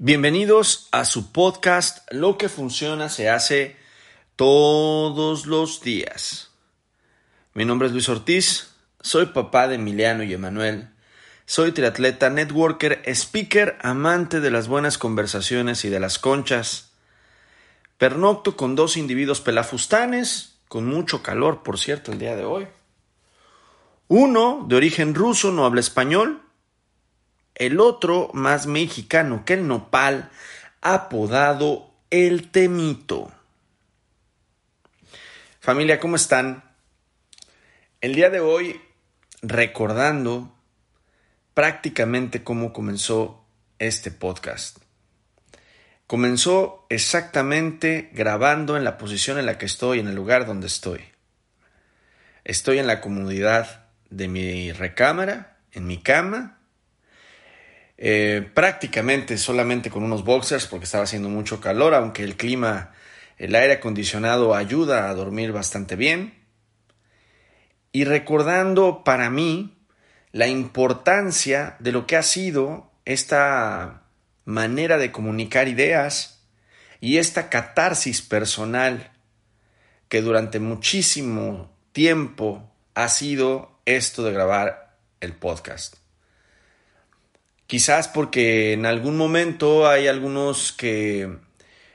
Bienvenidos a su podcast Lo que funciona se hace todos los días. Mi nombre es Luis Ortiz, soy papá de Emiliano y Emanuel. Soy triatleta, networker, speaker, amante de las buenas conversaciones y de las conchas. Pernocto con dos individuos pelafustanes, con mucho calor, por cierto, el día de hoy. Uno, de origen ruso, no habla español, el otro más mexicano que el nopal, apodado el temito. Familia, ¿cómo están? El día de hoy, recordando prácticamente cómo comenzó este podcast. Comenzó exactamente grabando en la posición en la que estoy, en el lugar donde estoy. Estoy en la comodidad de mi recámara, en mi cama, eh, prácticamente solamente con unos boxers porque estaba haciendo mucho calor, aunque el clima, el aire acondicionado ayuda a dormir bastante bien. Y recordando para mí la importancia de lo que ha sido esta manera de comunicar ideas y esta catarsis personal que durante muchísimo tiempo ha sido esto de grabar el podcast. Quizás porque en algún momento hay algunos que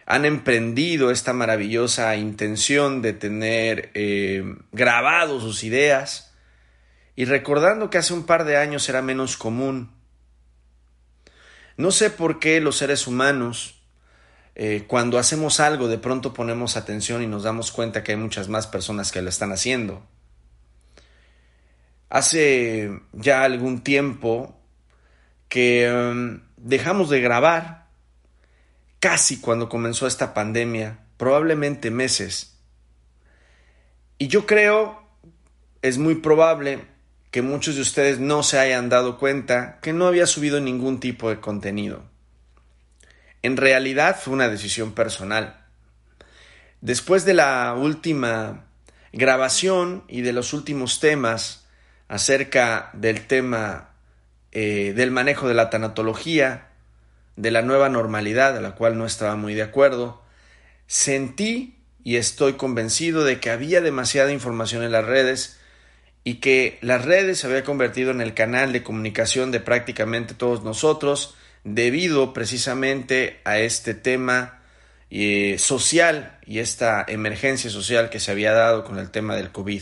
han emprendido esta maravillosa intención de tener eh, grabado sus ideas y recordando que hace un par de años era menos común. No sé por qué los seres humanos, eh, cuando hacemos algo, de pronto ponemos atención y nos damos cuenta que hay muchas más personas que lo están haciendo. Hace ya algún tiempo que em, dejamos de grabar casi cuando comenzó esta pandemia, probablemente meses. Y yo creo, es muy probable que muchos de ustedes no se hayan dado cuenta que no había subido ningún tipo de contenido. En realidad fue una decisión personal. Después de la última grabación y de los últimos temas acerca del tema eh, del manejo de la tanatología, de la nueva normalidad, a la cual no estaba muy de acuerdo, sentí y estoy convencido de que había demasiada información en las redes y que las redes se había convertido en el canal de comunicación de prácticamente todos nosotros debido precisamente a este tema eh, social y esta emergencia social que se había dado con el tema del COVID.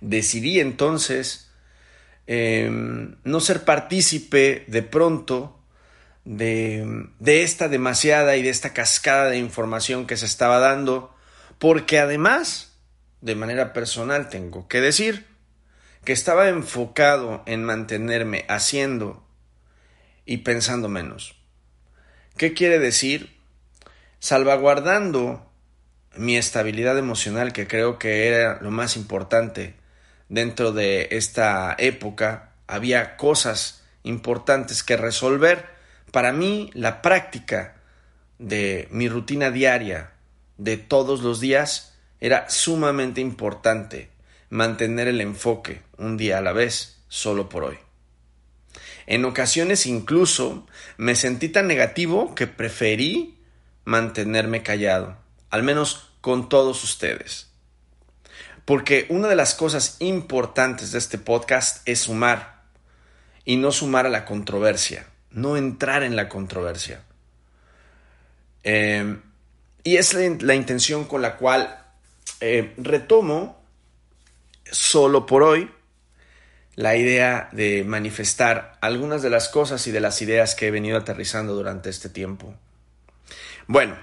Decidí entonces Em, no ser partícipe de pronto de, de esta demasiada y de esta cascada de información que se estaba dando, porque además, de manera personal, tengo que decir que estaba enfocado en mantenerme haciendo y pensando menos. ¿Qué quiere decir? Salvaguardando mi estabilidad emocional, que creo que era lo más importante dentro de esta época había cosas importantes que resolver. Para mí, la práctica de mi rutina diaria de todos los días era sumamente importante mantener el enfoque un día a la vez, solo por hoy. En ocasiones incluso me sentí tan negativo que preferí mantenerme callado, al menos con todos ustedes. Porque una de las cosas importantes de este podcast es sumar y no sumar a la controversia, no entrar en la controversia. Em, y es la, intención con la cual eh, retomo solo por hoy la idea de manifestar algunas de las cosas y de las ideas que he venido aterrizando durante este tiempo. Bueno,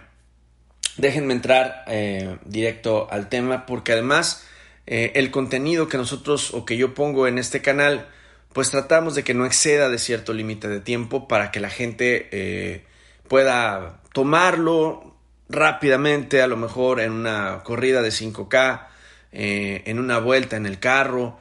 déjenme entrar eh, directo al tema porque además eh, el contenido que nosotros o que yo pongo en este canal, pues tratamos de que no exceda de cierto límite de tiempo para que la gente eh, pueda tomarlo rápidamente, a lo mejor en una corrida de 5K, eh, en una vuelta en el carro,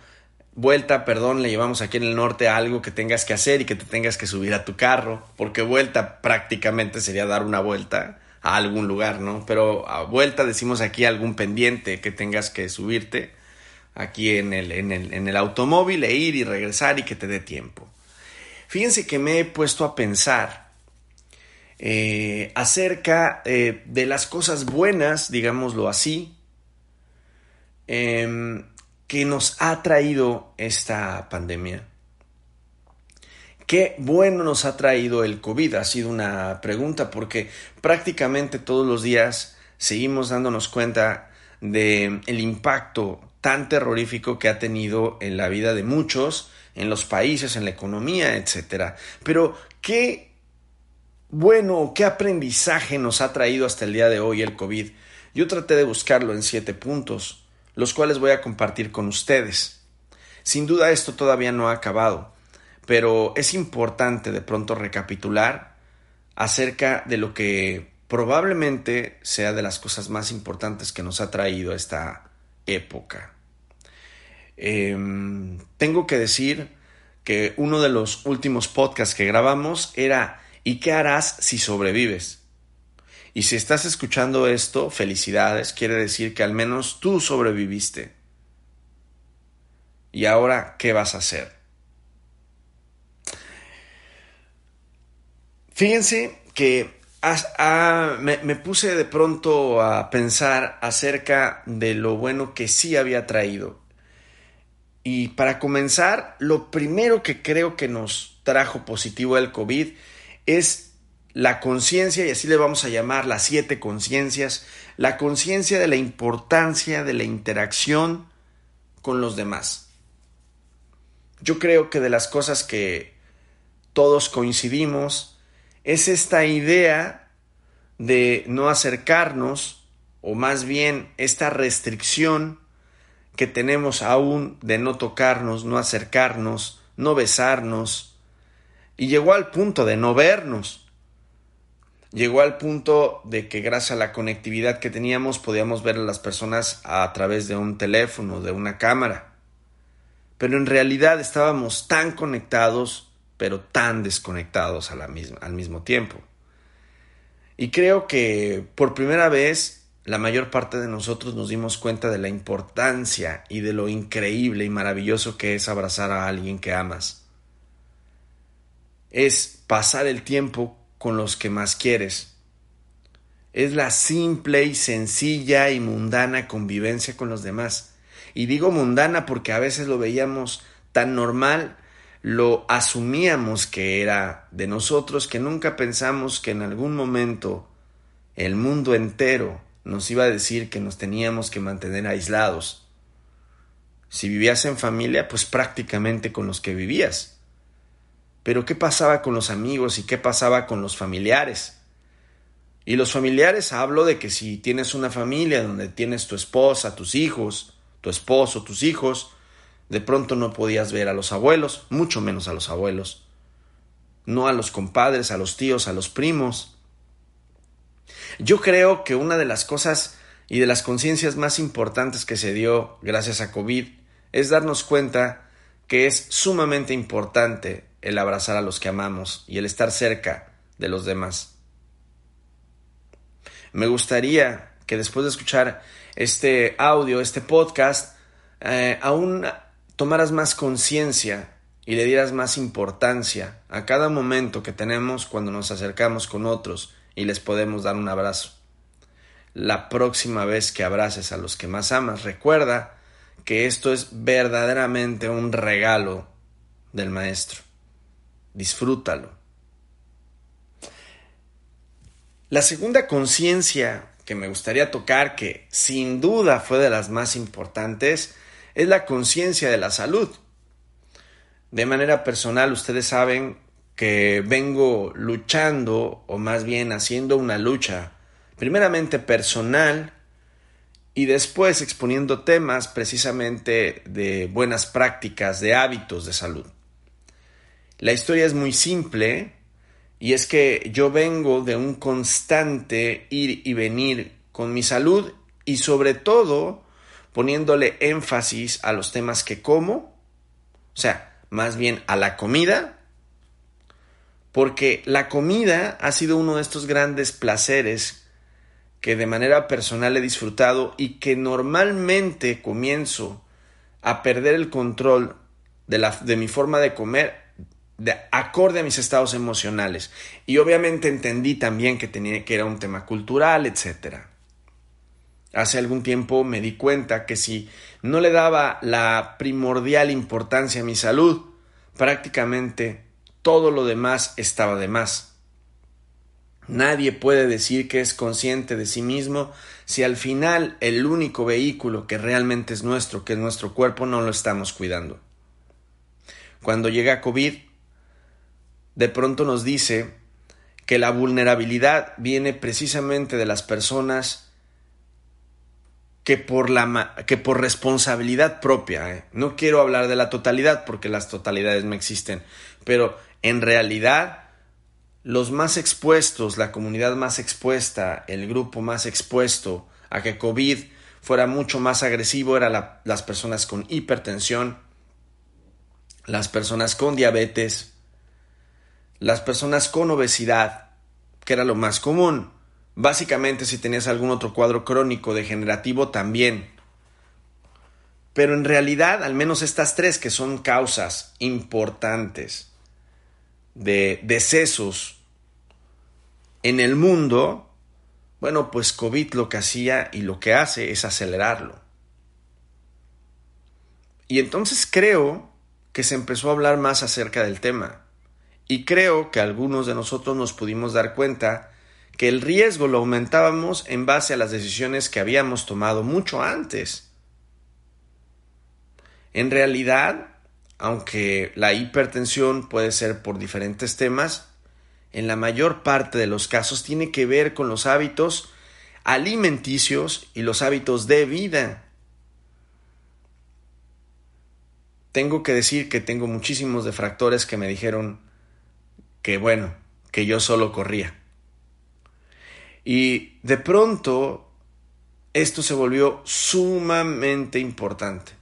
vuelta, perdón, le llevamos aquí en el norte a algo que tengas que hacer y que te tengas que subir a tu carro, porque vuelta prácticamente sería dar una vuelta a algún lugar, ¿no? Pero a vuelta decimos aquí algún pendiente que tengas que subirte aquí en el, en el, en el automóvil e ir y regresar y que te dé tiempo. Fíjense que me he puesto a pensar eh, acerca eh, de las cosas buenas, digámoslo así, em, que nos ha traído esta pandemia. ¿Qué bueno nos ha traído el COVID? Ha sido una pregunta porque prácticamente todos los días seguimos dándonos cuenta del el impacto tan terrorífico que ha tenido en la vida de muchos, en los países, en la economía, etc. Pero, ¿qué bueno, qué aprendizaje nos ha traído hasta el día de hoy el COVID? Yo traté de buscarlo en siete puntos, los cuales voy a compartir con ustedes. Sin duda esto todavía no ha acabado, pero es importante de pronto recapitular acerca de lo que probablemente sea de las cosas más importantes que nos ha traído esta época. Em, tengo que decir que uno de los últimos podcasts que grabamos era ¿Y qué harás si sobrevives? Y si estás escuchando esto, felicidades, quiere decir que al menos tú sobreviviste. ¿Y ahora qué vas a hacer? Fíjense que me, puse de pronto a pensar acerca de lo bueno que sí había traído. Y para comenzar, lo primero que creo que nos trajo positivo el COVID es la conciencia, y así le vamos a llamar las siete conciencias, la conciencia de la importancia de la interacción con los demás. Yo creo que de las cosas que todos coincidimos, es esta idea de no acercarnos, o más bien esta restricción que tenemos aún de no tocarnos, no acercarnos, no besarnos, y llegó al punto de no vernos. Llegó al punto de que gracias a la conectividad que teníamos podíamos ver a las personas a través de un teléfono, de una cámara. Pero en realidad estábamos tan conectados pero tan desconectados a la misma, al mismo tiempo. Y creo que por primera vez la mayor parte de nosotros nos dimos cuenta de la importancia y de lo increíble y maravilloso que es abrazar a alguien que amas. Es pasar el tiempo con los que más quieres. Es la simple y sencilla y mundana convivencia con los demás. Y digo mundana porque a veces lo veíamos tan normal lo asumíamos que era de nosotros, que nunca pensamos que en algún momento el mundo entero nos iba a decir que nos teníamos que mantener aislados. Si vivías en familia, pues prácticamente con los que vivías. Pero ¿qué pasaba con los amigos y qué pasaba con los familiares? Y los familiares hablo de que si tienes una familia donde tienes tu esposa, tus hijos, tu esposo, tus hijos, de pronto no podías ver a los abuelos, mucho menos a los abuelos, no a los compadres, a los tíos, a los primos. Yo creo que una de las cosas y de las conciencias más importantes que se dio gracias a COVID es darnos cuenta que es sumamente importante el abrazar a los que amamos y el estar cerca de los demás. Me gustaría que después de escuchar este audio, este podcast, eh, aún tomaras más conciencia y le dieras más importancia a cada momento que tenemos cuando nos acercamos con otros y les podemos dar un abrazo. La próxima vez que abraces a los que más amas, recuerda que esto es verdaderamente un regalo del Maestro. Disfrútalo. La segunda conciencia que me gustaría tocar, que sin duda fue de las más importantes, es la conciencia de la salud. De manera personal, ustedes saben que vengo luchando, o más bien haciendo una lucha, primeramente personal, y después exponiendo temas precisamente de buenas prácticas, de hábitos de salud. La historia es muy simple, y es que yo vengo de un constante ir y venir con mi salud y sobre todo poniéndole énfasis a los temas que como, o sea, más bien a la comida, porque la comida ha sido uno de estos grandes placeres que de manera personal he disfrutado y que normalmente comienzo a perder el control de, la, de mi forma de comer de acorde a mis estados emocionales. Y obviamente entendí también que, tenía, que era un tema cultural, etc. Hace algún tiempo me di cuenta que si no le daba la primordial importancia a mi salud, prácticamente todo lo demás estaba de más. Nadie puede decir que es consciente de sí mismo si al final el único vehículo que realmente es nuestro, que es nuestro cuerpo, no lo estamos cuidando. Cuando llega COVID, de pronto nos dice que la vulnerabilidad viene precisamente de las personas que por, la, que por responsabilidad propia, ¿eh? no quiero hablar de la totalidad porque las totalidades no existen, pero en realidad los más expuestos, la comunidad más expuesta, el grupo más expuesto a que COVID fuera mucho más agresivo eran las personas con hipertensión, las personas con diabetes, las personas con obesidad, que era lo más común. Básicamente si tenías algún otro cuadro crónico degenerativo también. Pero en realidad, al menos estas tres que son causas importantes de decesos en el mundo, bueno, pues COVID lo que hacía y lo que hace es acelerarlo. Y entonces creo que se empezó a hablar más acerca del tema. Y creo que algunos de nosotros nos pudimos dar cuenta que el riesgo lo aumentábamos en base a las decisiones que habíamos tomado mucho antes. En realidad, aunque la hipertensión puede ser por diferentes temas, en la mayor parte de los casos tiene que ver con los hábitos alimenticios y los hábitos de vida. Tengo que decir que tengo muchísimos defractores que me dijeron que bueno, que yo solo corría. Y de pronto esto se volvió sumamente importante.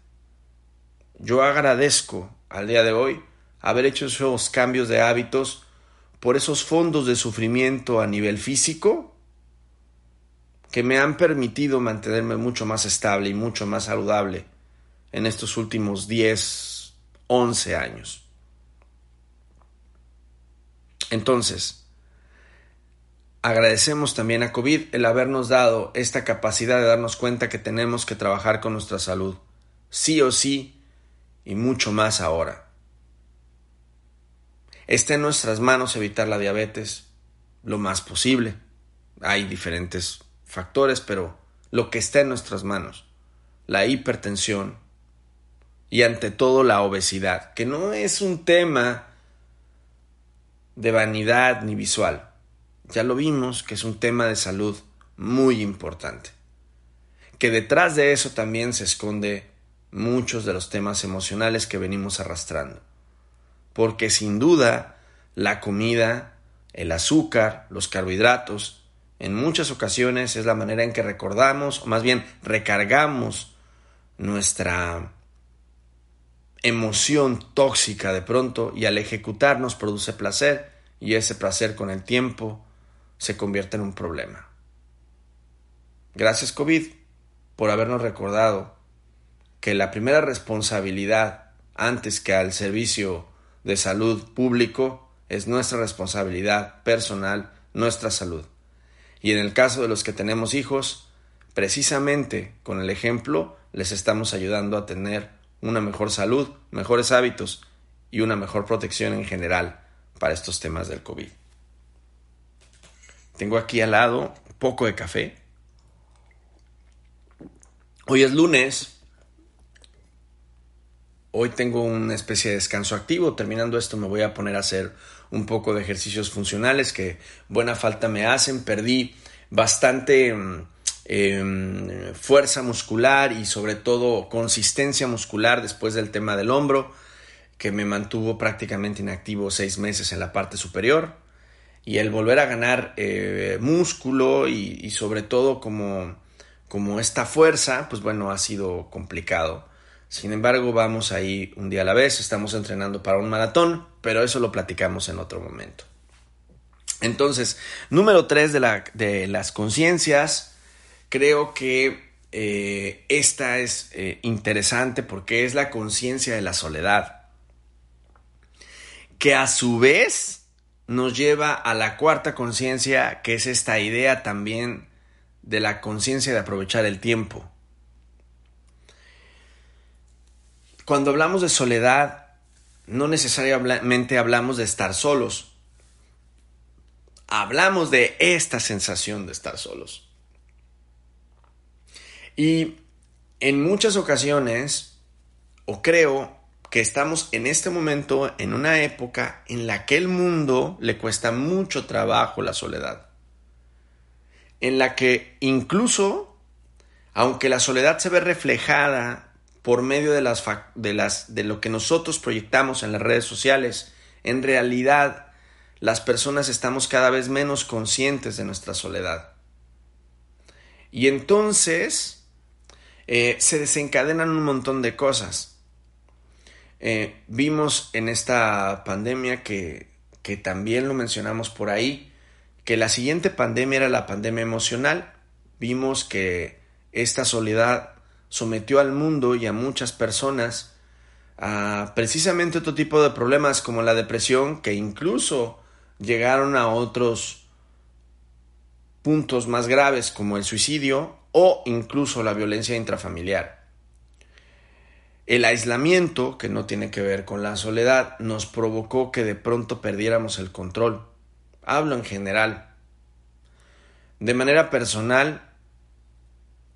Yo agradezco al día de hoy haber hecho esos cambios de hábitos por esos fondos de sufrimiento a nivel físico que me han permitido mantenerme mucho más estable y mucho más saludable en estos últimos 10, 11 años. Entonces, agradecemos también a COVID el habernos dado esta capacidad de darnos cuenta que tenemos que trabajar con nuestra salud, sí o sí, y mucho más ahora. Está en nuestras manos evitar la diabetes lo más posible. Hay diferentes factores, pero lo que está en nuestras manos, la hipertensión y ante todo la obesidad, que no es un tema de vanidad ni visual. Ya lo vimos que es un tema de salud muy importante. Que detrás de eso también se esconde muchos de los temas emocionales que venimos arrastrando porque sin duda la comida, el azúcar, los carbohidratos, en muchas ocasiones es la manera en que recordamos, o más bien recargamos nuestra emoción tóxica de pronto y al ejecutarnos produce placer y ese placer con el tiempo se convierte en un problema. Gracias COVID por habernos recordado que la primera responsabilidad antes que al servicio de salud público es nuestra responsabilidad personal, nuestra salud. Y en el caso de los que tenemos hijos, precisamente con el ejemplo les estamos ayudando a tener una mejor salud, mejores hábitos y una mejor protección en general para estos temas del COVID. Tengo aquí al lado un poco de café. Hoy es lunes Hoy tengo una especie de descanso activo. Terminando esto me voy a poner a hacer un poco de ejercicios funcionales que buena falta me hacen. Perdí bastante mm, em, fuerza muscular y sobre todo consistencia muscular después del tema del hombro que me mantuvo prácticamente inactivo seis meses en la parte superior y el volver a ganar eh, músculo y, sobre todo como, como esta fuerza pues bueno ha sido complicado sin embargo, vamos ahí un día a la vez, estamos entrenando para un maratón, pero eso lo platicamos en otro momento. Entonces, número tres de, la, de las conciencias, creo que eh, esta es eh, interesante porque es la conciencia de la soledad. que a su vez nos lleva a la cuarta conciencia, que es esta idea también de la conciencia de aprovechar el tiempo. Cuando hablamos de soledad, no necesariamente hablamos de estar solos. Hablamos de esta sensación de estar solos. Y en muchas ocasiones, o creo que estamos en este momento en una época en la que el mundo le cuesta mucho trabajo la soledad. En la que incluso, aunque la soledad se ve reflejada por medio de, las, de, lo que nosotros proyectamos en las redes sociales, en realidad las personas estamos cada vez menos conscientes de nuestra soledad. Y entonces eh, se desencadenan un montón de cosas. Eh, vimos en esta pandemia que, que también lo mencionamos por ahí, que la siguiente pandemia era la pandemia emocional. Vimos que esta soledad sometió al mundo y a muchas personas a precisamente otro tipo de problemas como la depresión, que incluso llegaron a otros puntos más graves como el suicidio o incluso la violencia intrafamiliar. El aislamiento, que no tiene que ver con la soledad, nos provocó que de pronto perdiéramos el control. Hablo en general. De manera personal,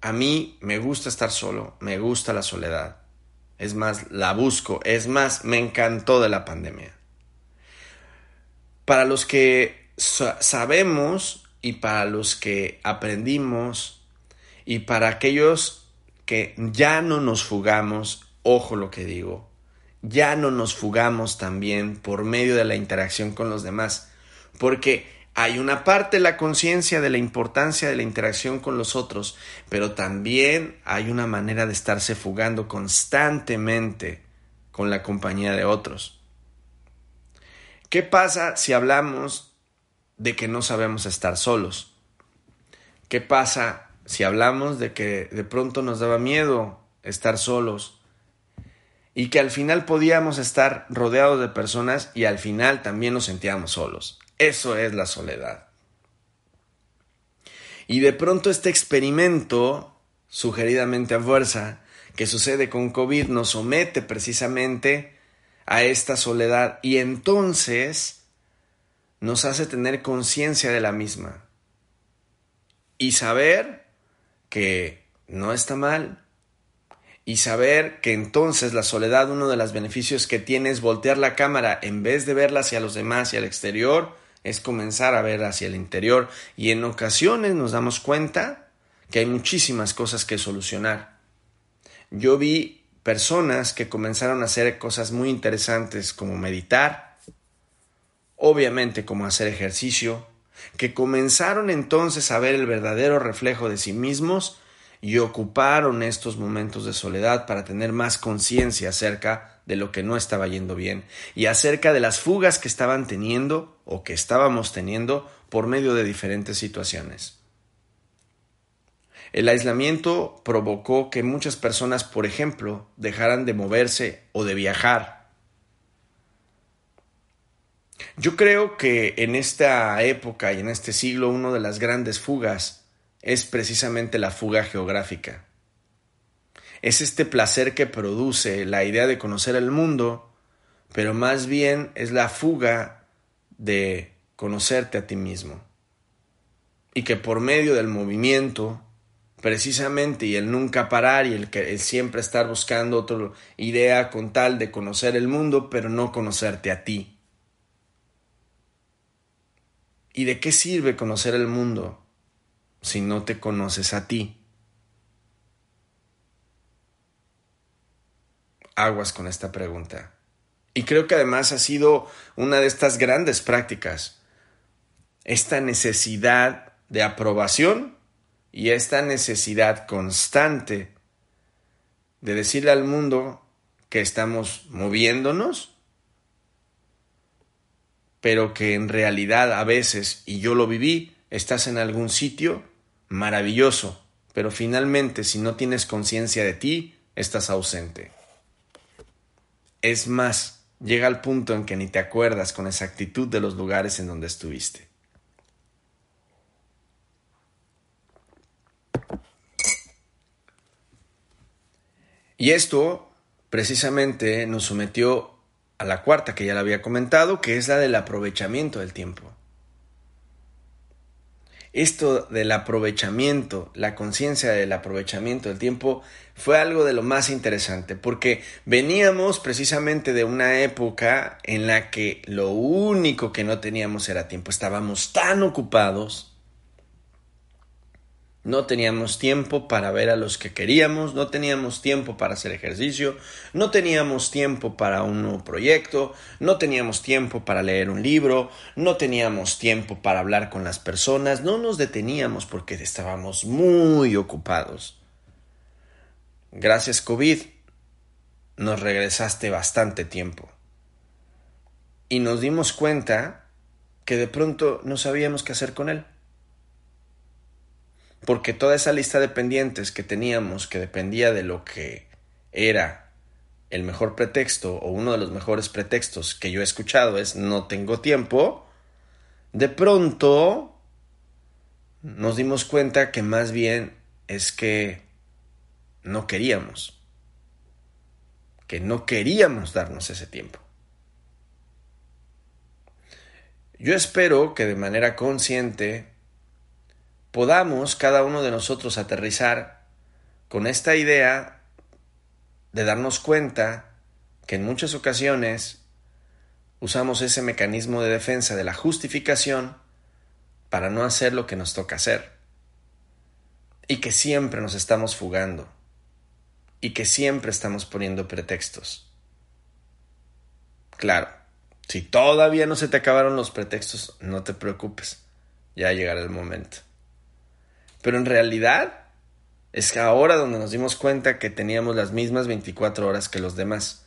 a mí me gusta estar solo, me gusta la soledad. Es más, la busco, es más, me encantó de la pandemia. Para los que sabemos y para los que aprendimos y para aquellos que ya no nos fugamos, ojo lo que digo, ya no nos fugamos también por medio de la interacción con los demás, porque hay una parte de la conciencia de la importancia de la interacción con los otros, pero también hay una manera de estarse fugando constantemente con la compañía de otros. ¿Qué pasa si hablamos de que no sabemos estar solos? ¿Qué pasa si hablamos de que de pronto nos daba miedo estar solos y que al final podíamos estar rodeados de personas y al final también nos sentíamos solos? Eso es la soledad. Y de pronto este experimento, sugeridamente a fuerza, que sucede con COVID, nos somete precisamente a esta soledad y entonces nos hace tener conciencia de la misma y saber que no está mal y saber que entonces la soledad uno de los beneficios que tiene es voltear la cámara en vez de verla hacia los demás y al exterior es comenzar a ver hacia el interior y en ocasiones nos damos cuenta que hay muchísimas cosas que solucionar. Yo vi personas que comenzaron a hacer cosas muy interesantes como meditar, obviamente como hacer ejercicio, que comenzaron entonces a ver el verdadero reflejo de sí mismos y ocuparon estos momentos de soledad para tener más conciencia acerca de lo que no estaba yendo bien y acerca de las fugas que estaban teniendo o que estábamos teniendo por medio de diferentes situaciones. El aislamiento provocó que muchas personas, por ejemplo, dejaran de moverse o de viajar. Yo creo que en esta época y en este siglo una de las grandes fugas es precisamente la fuga geográfica es este placer que produce la idea de conocer el mundo, pero más bien es la fuga de conocerte a ti mismo. Y que por medio del movimiento, precisamente, y el nunca parar y el, que, siempre estar buscando otra idea con tal de conocer el mundo, pero no conocerte a ti. ¿Y de qué sirve conocer el mundo si no te conoces a ti? aguas con esta pregunta. Y creo que además ha sido una de estas grandes prácticas, esta necesidad de aprobación y esta necesidad constante de decirle al mundo que estamos moviéndonos, pero que en realidad a veces, y yo lo viví, estás en algún sitio maravilloso, pero finalmente si no tienes conciencia de ti, estás ausente. Es más, llega al punto en que ni te acuerdas con exactitud de los lugares en donde estuviste. Y esto precisamente nos sometió a la cuarta que ya la había comentado, que es la del aprovechamiento del tiempo. Esto del aprovechamiento, la conciencia del aprovechamiento del tiempo, fue algo de lo más interesante, porque veníamos precisamente de una época en la que lo único que no teníamos era tiempo, estábamos tan ocupados no teníamos tiempo para ver a los que queríamos, no teníamos tiempo para hacer ejercicio, no teníamos tiempo para un nuevo proyecto, no teníamos tiempo para leer un libro, no teníamos tiempo para hablar con las personas, no nos deteníamos porque estábamos muy ocupados. Gracias COVID, nos regresaste bastante tiempo. Y nos dimos cuenta que de pronto no sabíamos qué hacer con él porque toda esa lista de pendientes que teníamos, que dependía de lo que era el mejor pretexto o uno de los mejores pretextos que yo he escuchado es no tengo tiempo, de pronto nos dimos cuenta que más bien es que no queríamos, que no queríamos darnos ese tiempo. Yo espero que de manera consciente podamos cada uno de nosotros aterrizar con esta idea de darnos cuenta que en muchas ocasiones usamos ese mecanismo de defensa de la justificación para no hacer lo que nos toca hacer. Y que siempre nos estamos fugando. Y que siempre estamos poniendo pretextos. Claro, si todavía no se te acabaron los pretextos, no te preocupes. Ya llegará el momento. Pero en realidad es ahora donde nos dimos cuenta que teníamos las mismas 24 horas que los demás.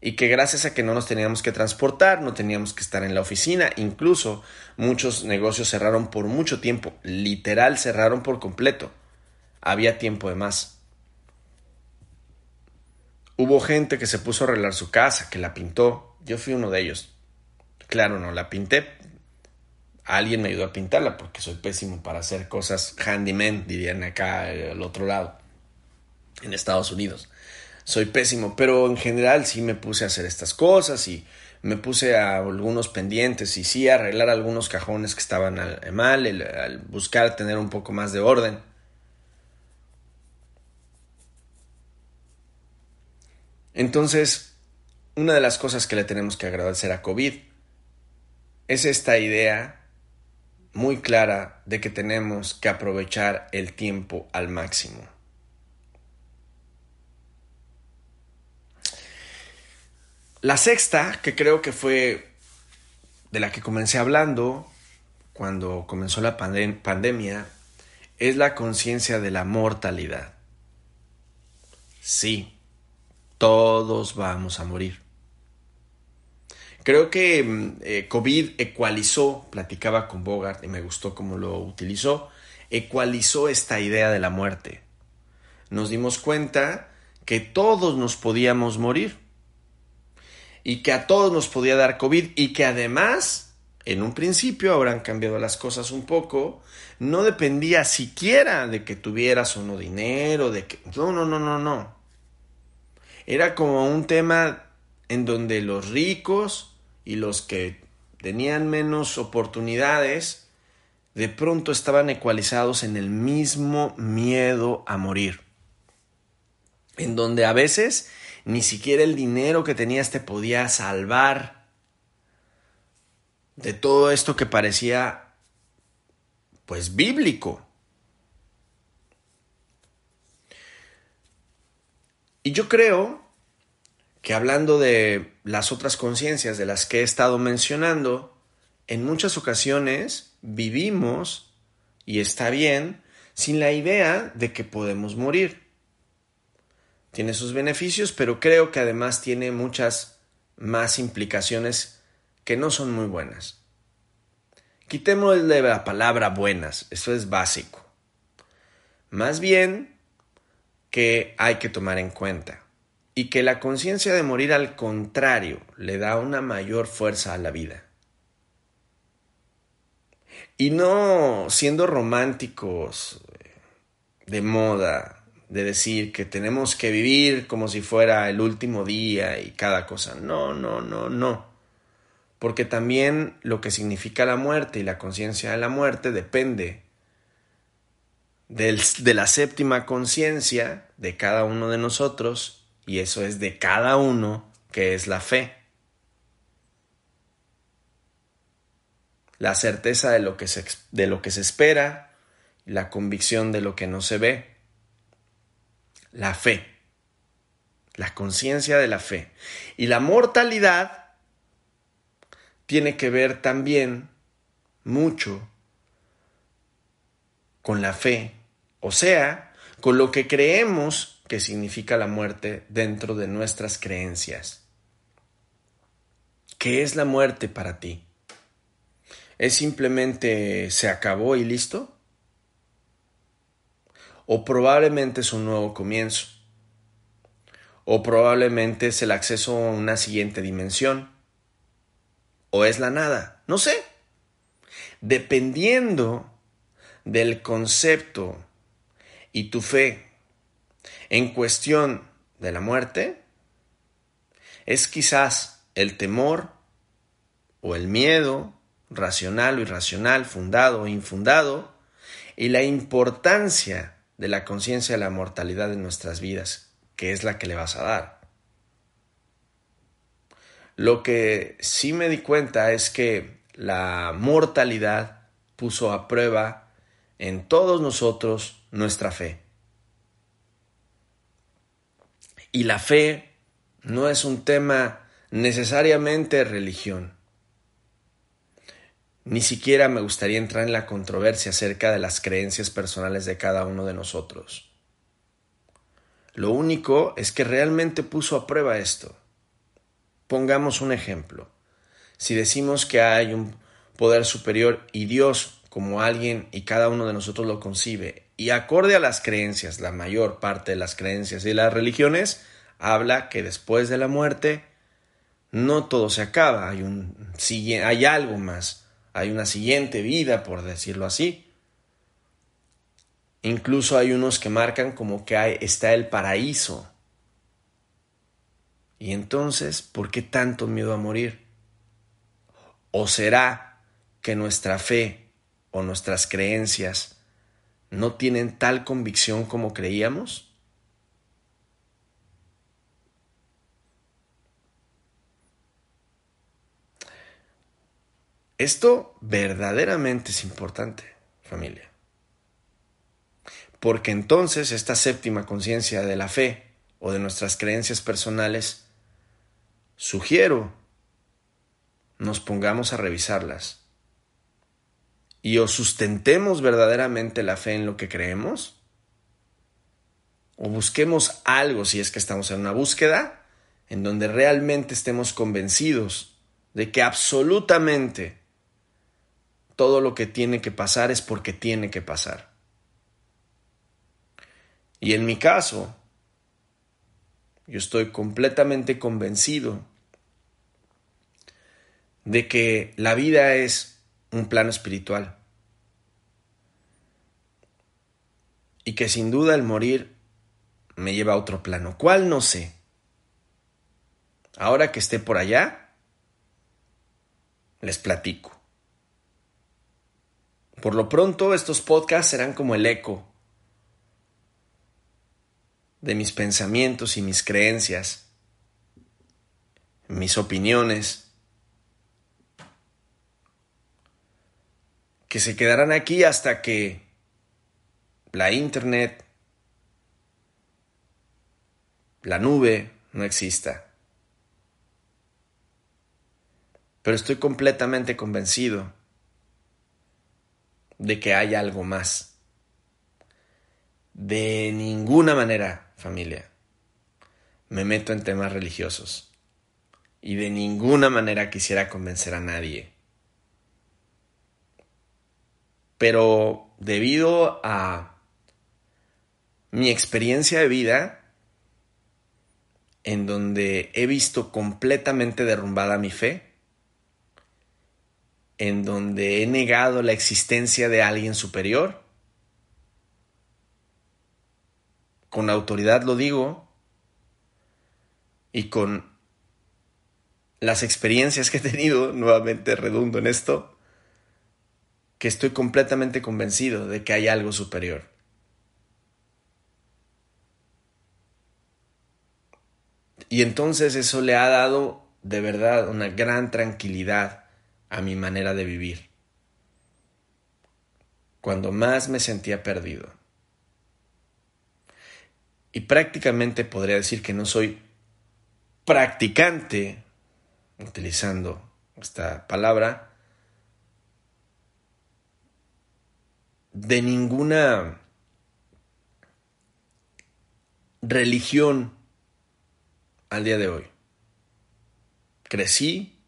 Y que gracias a que no nos teníamos que transportar, no teníamos que estar en la oficina, incluso muchos negocios cerraron por mucho tiempo, literal cerraron por completo. Había tiempo de más. Hubo gente que se puso a arreglar su casa, que la pintó. Yo fui uno de ellos. Claro, no la pinté, alguien me ayudó a pintarla porque soy pésimo para hacer cosas handyman, dirían acá al otro lado, en Estados Unidos. Soy pésimo, pero en general sí me puse a hacer estas cosas y me puse a algunos pendientes y sí a arreglar algunos cajones que estaban mal, al buscar tener un poco más de orden. Entonces, una de las cosas que le tenemos que agradecer a COVID es esta idea muy clara de que tenemos que aprovechar el tiempo al máximo. La sexta, que creo que fue de la que comencé hablando cuando comenzó la pandemia, es la conciencia de la mortalidad. Sí, todos vamos a morir. Creo que mm, eh, COVID ecualizó, platicaba con Bogart y me gustó cómo lo utilizó, ecualizó esta idea de la muerte. Nos dimos cuenta que todos nos podíamos morir y que a todos nos podía dar COVID y que además, en un principio habrán cambiado las cosas un poco, no dependía siquiera de que tuvieras o no dinero, de que... No, no, no, no, no. Era como un tema en donde los ricos y los que tenían menos oportunidades de pronto estaban ecualizados en el mismo miedo a morir, en donde a veces ni siquiera el dinero que tenías te podía salvar de todo esto que parecía pues bíblico. Y yo creo que hablando de las otras conciencias de las que he estado mencionando, en muchas ocasiones vivimos, y está bien, sin la idea de que podemos morir. Tiene sus beneficios, pero creo que además tiene muchas más implicaciones que no son muy buenas. Quitémosle la palabra buenas, eso es básico. Más bien que hay que tomar en cuenta y que la conciencia de morir al contrario le da una mayor fuerza a la vida. Y no siendo románticos de moda, de decir que tenemos que vivir como si fuera el último día y cada cosa. No, no, no, no. Porque también lo que significa la muerte y la conciencia de la muerte depende de la séptima conciencia de cada uno de nosotros, y eso es de cada uno, que es la fe. La certeza de lo que se, de lo que se espera, la convicción de lo que no se ve la fe, la conciencia de la fe. Y la mortalidad tiene que ver también mucho con la fe, o sea, con lo que creemos que significa la muerte dentro de nuestras creencias. ¿Qué es la muerte para ti? ¿Es simplemente se acabó y listo? o probablemente es un nuevo comienzo, o probablemente es el acceso a una siguiente dimensión, o es la nada, no sé. Dependiendo del concepto y tu fe en cuestión de la muerte, es quizás el temor o el miedo, racional o irracional, fundado o infundado, y la importancia de la conciencia de la mortalidad de nuestras vidas, que es la que le vas a dar. Lo que sí me di cuenta es que la mortalidad puso a prueba en todos nosotros nuestra fe. Y la fe no es un tema necesariamente religión. Ni siquiera me gustaría entrar en la controversia acerca de las creencias personales de cada uno de nosotros. Lo único es que realmente puso a prueba esto. Pongamos un ejemplo. Si decimos que hay un poder superior y Dios como alguien y cada uno de nosotros lo concibe, y acorde a las creencias, la mayor parte de las creencias y las religiones, habla que después de la muerte no todo se acaba, hay, un, hay algo más hay una siguiente vida, por decirlo así. Incluso hay unos que marcan como que está el paraíso. Y entonces, ¿por qué tanto miedo a morir? ¿O será que nuestra fe o nuestras creencias no tienen tal convicción como creíamos? Esto verdaderamente es importante, familia. Porque entonces esta séptima conciencia de la fe o de nuestras creencias personales, sugiero nos pongamos a revisarlas y o sustentemos verdaderamente la fe en lo que creemos o busquemos algo si es que estamos en una búsqueda en donde realmente estemos convencidos de que absolutamente todo lo que tiene que pasar es porque tiene que pasar. Y en mi caso, yo estoy completamente convencido de que la vida es un plano espiritual. Y que sin duda el morir me lleva a otro plano. ¿Cuál? No sé. Ahora que esté por allá, les platico. Por lo pronto, estos podcasts serán como el eco de mis pensamientos y mis creencias, mis opiniones, que se quedarán aquí hasta que la internet, la nube no exista. Pero estoy completamente convencido de que hay algo más. De ninguna manera, familia, me meto en temas religiosos. Y de ninguna manera quisiera convencer a nadie. Pero debido a mi experiencia de vida en donde he visto completamente derrumbada mi fe, en donde he negado la existencia de alguien superior. Con autoridad lo digo y con las experiencias que he tenido, nuevamente redundo en esto, que estoy completamente convencido de que hay algo superior. Y entonces eso le ha dado de verdad una gran tranquilidad a mi manera de vivir. Cuando más me sentía perdido. Y prácticamente podría decir que no soy practicante, utilizando esta palabra, de ninguna religión al día de hoy. Crecí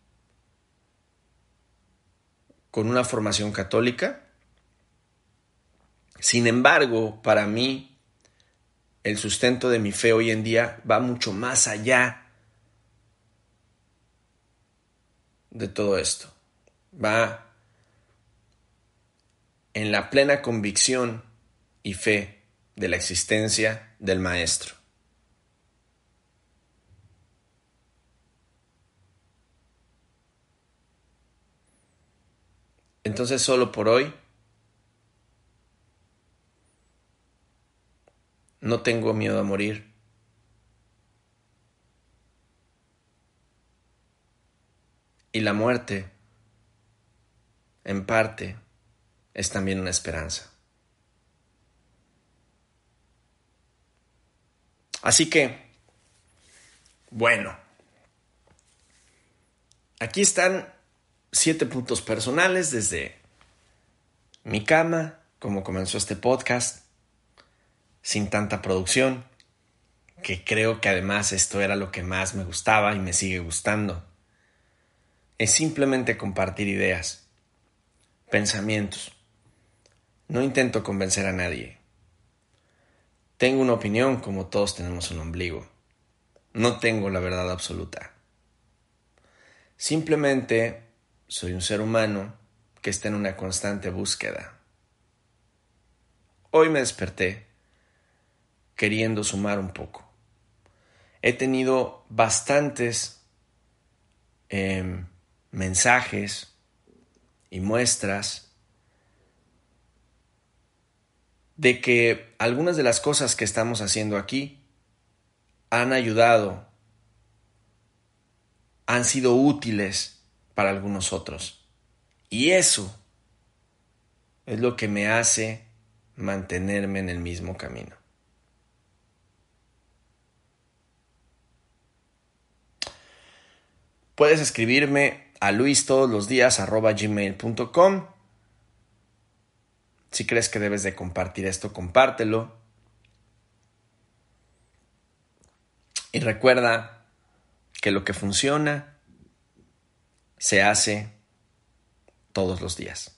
con una formación católica. Sin embargo, para mí, el sustento de mi fe hoy en día va mucho más allá de todo esto. Va en la plena convicción y fe de la existencia del Maestro. Entonces solo por hoy no tengo miedo a morir. Y la muerte, en parte, es también una esperanza. Así que, bueno, aquí están siete puntos personales desde mi cama, como comenzó este podcast, sin tanta producción, que creo que además esto era lo que más me gustaba y me sigue gustando. Es simplemente compartir ideas, pensamientos. No intento convencer a nadie. Tengo una opinión como todos tenemos un ombligo. No tengo la verdad absoluta. Simplemente soy un ser humano que está en una constante búsqueda. Hoy me desperté queriendo sumar un poco. He tenido bastantes em, mensajes y muestras de que algunas de las cosas que estamos haciendo aquí han ayudado, han sido útiles para algunos otros. Y eso es lo que me hace mantenerme en el mismo camino. Puedes escribirme a luistodoslosidías.gmail.com Si crees que debes de compartir esto, compártelo. Y recuerda que lo que funciona se hace todos los días.